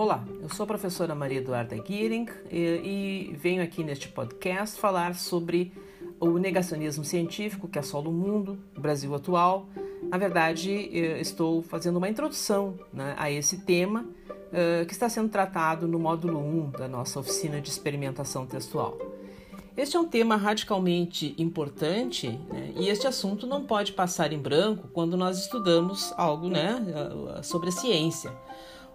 Olá, eu sou a professora Maria Eduarda Giering e, e venho aqui neste podcast falar sobre o negacionismo científico que assola o mundo, o Brasil atual. Na verdade, estou fazendo uma introdução né, a esse tema uh, que está sendo tratado no módulo 1 da nossa oficina de experimentação textual. Este é um tema radicalmente importante né, e este assunto não pode passar em branco quando nós estudamos algo né, sobre a ciência.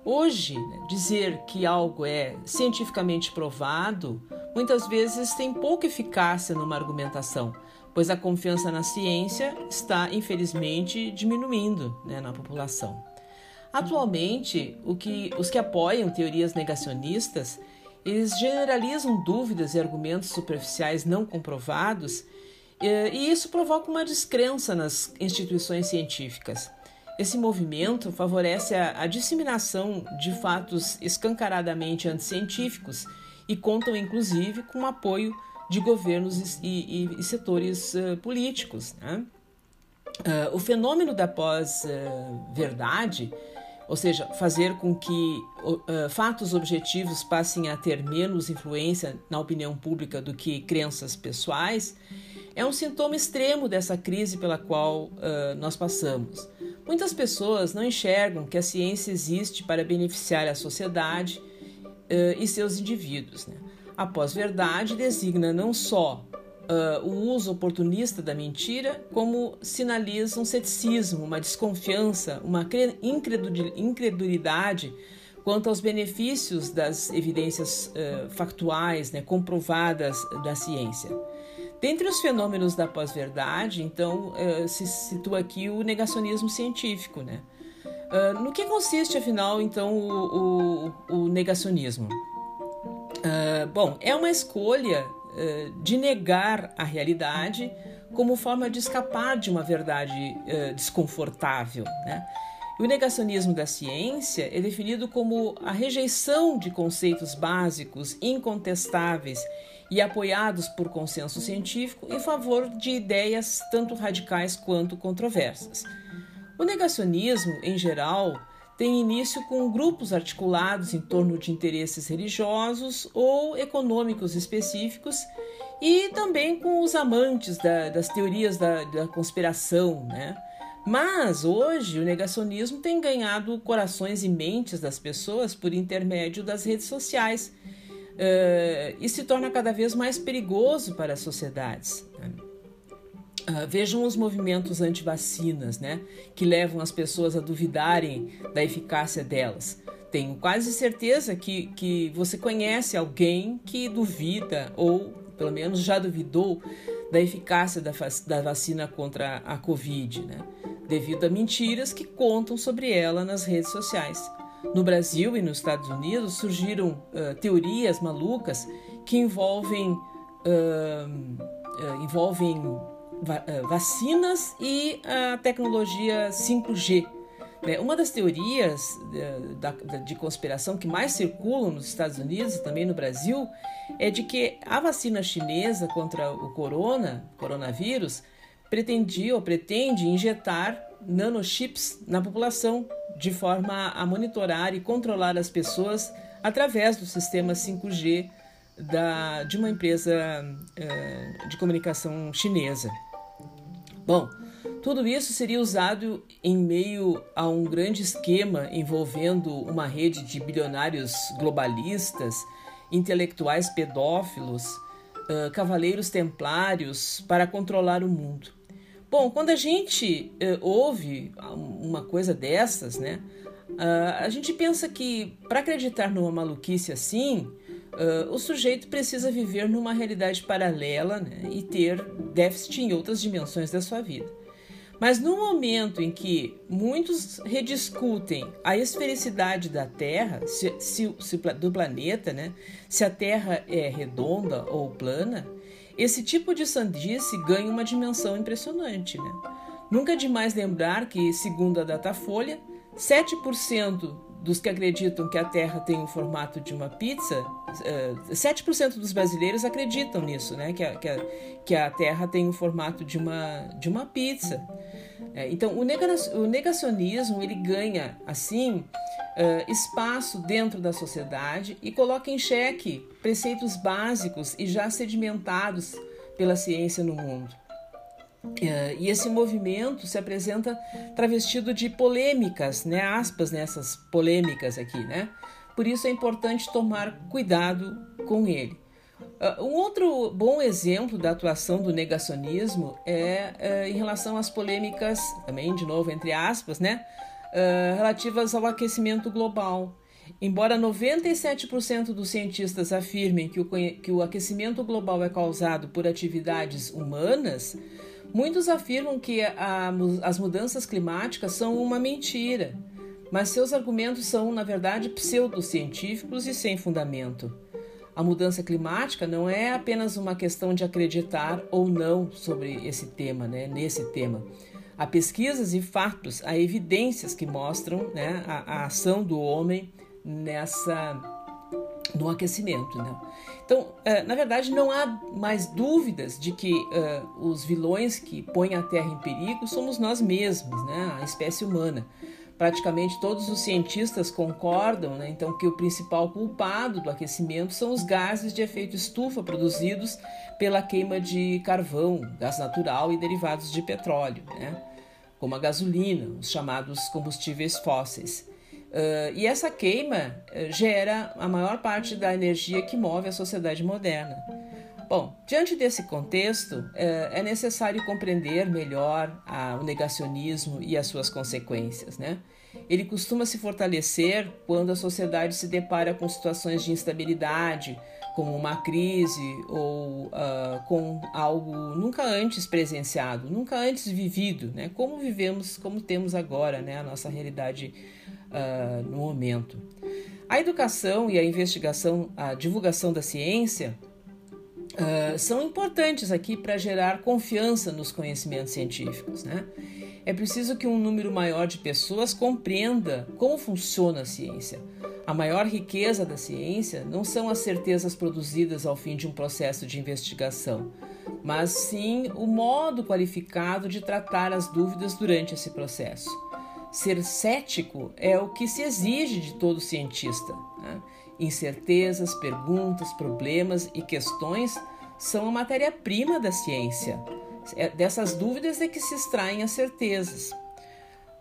Hoje, né, dizer que algo é cientificamente provado muitas vezes tem pouca eficácia numa argumentação, pois a confiança na ciência está, infelizmente, diminuindo né, na população. Atualmente, que, os que apoiam teorias negacionistas eles generalizam dúvidas e argumentos superficiais não comprovados, e isso provoca uma descrença nas instituições científicas. Esse movimento favorece a, a disseminação de fatos escancaradamente anticientíficos e contam, inclusive, com o apoio de governos e, e, e setores uh, políticos. Né? Uh, o fenômeno da pós-verdade uh, ou seja, fazer com que uh, fatos objetivos passem a ter menos influência na opinião pública do que crenças pessoais, é um sintoma extremo dessa crise pela qual nós passamos. Muitas pessoas não enxergam que a ciência existe para beneficiar a sociedade uh, e seus indivíduos. Né? A pós-verdade designa não só uh, o uso oportunista da mentira, como sinaliza um ceticismo, uma desconfiança, uma incredulidade quanto aos benefícios das evidências uh, factuais, né, comprovadas da ciência. Dentre os fenômenos da pós-verdade, então, uh, se situa aqui o negacionismo científico. Né? Uh, no que consiste, afinal, então, o, o, o negacionismo? bom, é uma escolha de negar a realidade como forma de escapar de uma verdade desconfortável. Né? O negacionismo da ciência é definido como a rejeição de conceitos básicos, incontestáveis e apoiados por consenso científico em favor de ideias tanto radicais quanto controversas. O negacionismo, em geral, tem início com grupos articulados em torno de interesses religiosos ou econômicos específicos e também com os amantes da, das teorias da, da conspiração, né? Mas hoje o negacionismo tem ganhado corações e mentes das pessoas por intermédio das redes sociais uh, e se torna cada vez mais perigoso para as sociedades. Uh, vejam os movimentos anti-vacinas, né, que levam as pessoas a duvidarem da eficácia delas. Tenho quase certeza que, que você conhece alguém que duvida, ou pelo menos já duvidou, da eficácia da, da vacina contra a Covid, né, devido a mentiras que contam sobre ela nas redes sociais. No Brasil e nos Estados Unidos surgiram uh, teorias malucas que envolvem, uh, envolvem eh, vacinas e a tecnologia 5G. Né? Uma das teorias eh, de conspiração que mais circulam nos Estados Unidos e também no Brasil é de que a vacina chinesa contra o corona, coronavírus, pretendia ou pretende injetar nanochips na população de forma a monitorar e controlar as pessoas através do sistema 5G da, de uma empresa uh, de comunicação chinesa. Bom, tudo isso seria usado em meio a um grande esquema envolvendo uma rede de bilionários globalistas, intelectuais pedófilos, uh, cavaleiros templários para controlar o mundo. Bom, quando a gente uh, ouve uma coisa dessas, né, uh, a gente pensa que para acreditar numa maluquice assim, Uh, o sujeito precisa viver numa realidade paralela né, e ter déficit em outras dimensões da sua vida. Mas no momento em que muitos rediscutem a esfericidade da Terra, se, se, se, do planeta, né, se a Terra é redonda ou plana, esse tipo de sandice ganha uma dimensão impressionante. Né? Nunca é demais lembrar que, segundo a Datafolha, 7% dos que acreditam que a Terra tem o formato de uma pizza, uh, eh, 7% dos brasileiros acreditam nisso, né? Que a, que, a, que a Terra tem o formato de uma, de uma pizza. É, então, o, negacionismo ele ganha, assim, uh, espaço dentro da sociedade e coloca em xeque preceitos básicos e já sedimentados pela ciência no mundo. Uh, e esse movimento se apresenta travestido de polêmicas, né? Aspas nessas polêmicas aqui, né? Por isso é importante tomar cuidado com ele. Uh, um outro bom exemplo da atuação do negacionismo é uh, em relação às polêmicas, também de novo entre aspas, né? relativas ao aquecimento global. Embora 97% dos cientistas afirmem que o, que o aquecimento global é causado por atividades humanas, Muitos afirmam que a, as mudanças climáticas são uma mentira, mas seus argumentos são, na verdade, pseudocientíficos e sem fundamento. A mudança climática não é apenas uma questão de acreditar ou não sobre esse tema, né, nesse tema. Há pesquisas e fatos, há evidências que mostram né, a, a ação do homem nessa no aquecimento. Né? Então, uh, na verdade, não há mais dúvidas de que uh, os vilões que põem a Terra em perigo somos nós mesmos, né? a espécie humana. Praticamente todos os cientistas concordam, né, então, que o principal culpado do aquecimento são os gases de efeito estufa produzidos pela queima de carvão, gás natural e derivados de petróleo, né, como a gasolina, os chamados combustíveis fósseis. Uh, e essa queima uh, gera a maior parte da energia que move a sociedade moderna. Bom, diante desse contexto, uh, é necessário compreender melhor o negacionismo e as suas consequências. Né? Ele costuma se fortalecer quando a sociedade se depara com situações de instabilidade, como uma crise ou com algo nunca antes presenciado, nunca antes vivido, né? como vivemos, como temos agora né? a nossa realidade uh, no momento. A educação e a investigação, a divulgação da ciência uh, são importantes aqui para gerar confiança nos conhecimentos científicos. Né? É preciso que um número maior de pessoas compreenda como funciona a ciência. A maior riqueza da ciência não são as certezas produzidas ao fim de um processo de investigação, mas sim o modo qualificado de tratar as dúvidas durante esse processo. Ser cético é o que se exige de todo cientista. Né? Incertezas, perguntas, problemas e questões são a matéria-prima da ciência. É dessas dúvidas é que se extraem as certezas.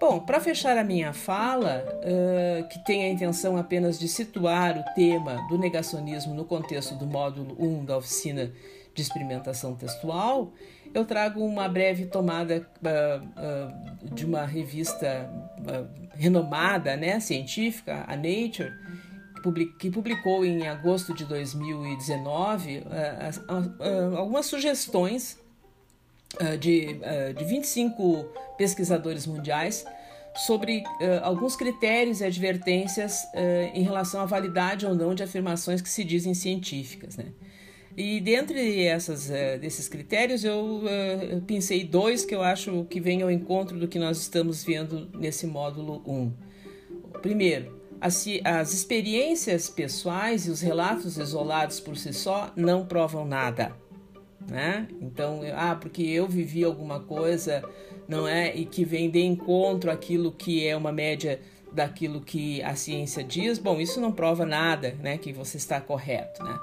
Bom, para fechar a minha fala, uh, que tem a intenção apenas de situar o tema do negacionismo no contexto do módulo 1 da oficina de experimentação textual, eu trago uma breve tomada uh, uh, de uma revista renomada, né, científica, a Nature, que publicou em agosto de 2019 algumas sugestões de, de 25 pesquisadores mundiais sobre alguns critérios e advertências em relação à validade ou não de afirmações que se dizem científicas. Né? E dentre essas, desses critérios, eu pensei dois que eu acho que vêm ao encontro do que nós estamos vendo nesse módulo 1. Primeiro, as, as experiências pessoais e os relatos isolados por si só não provam nada. Né? Então, ah, porque eu vivi alguma coisa, não é? E que vem de encontro aquilo que é uma média daquilo que a ciência diz, bom, isso não prova nada, né? Que você está correto, né?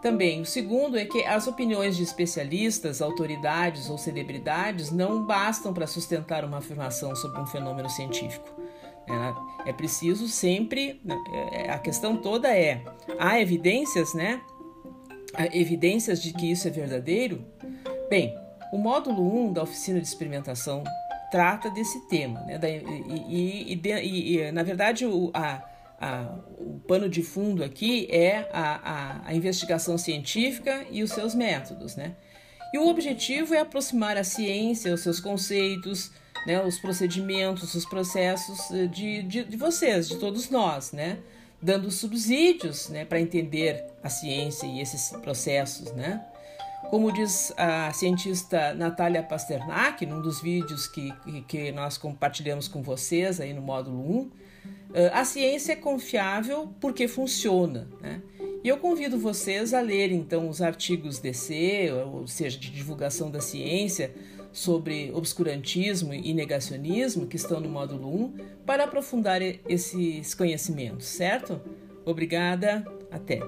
Também, o segundo é que as opiniões de especialistas, autoridades ou celebridades não bastam para sustentar uma afirmação sobre um fenômeno científico. É, é preciso sempre. Né, é, a questão toda é: há evidências, né? Evidências de que isso é verdadeiro? Bem, o módulo 1 da oficina de experimentação trata desse tema, né? e, e, e, e na verdade, o, a, a, o pano de fundo aqui é a, a, a, investigação científica e os seus métodos, né? E o objetivo é aproximar a ciência, os seus conceitos, né, os procedimentos, os processos eh, de, de, de vocês, de todos nós, né? Dando subsídios né, para entender a ciência e esses processos, né? Como diz a cientista Natália Pasternak, num dos vídeos que, que nós compartilhamos com vocês aí no módulo 1, ah, a ciência é confiável porque funciona, né? E eu convido vocês a lerem então os artigos DC, ou seja, de divulgação da ciência, sobre obscurantismo e negacionismo, que estão no módulo 1, para aprofundar esses conhecimentos, certo? Obrigada, até!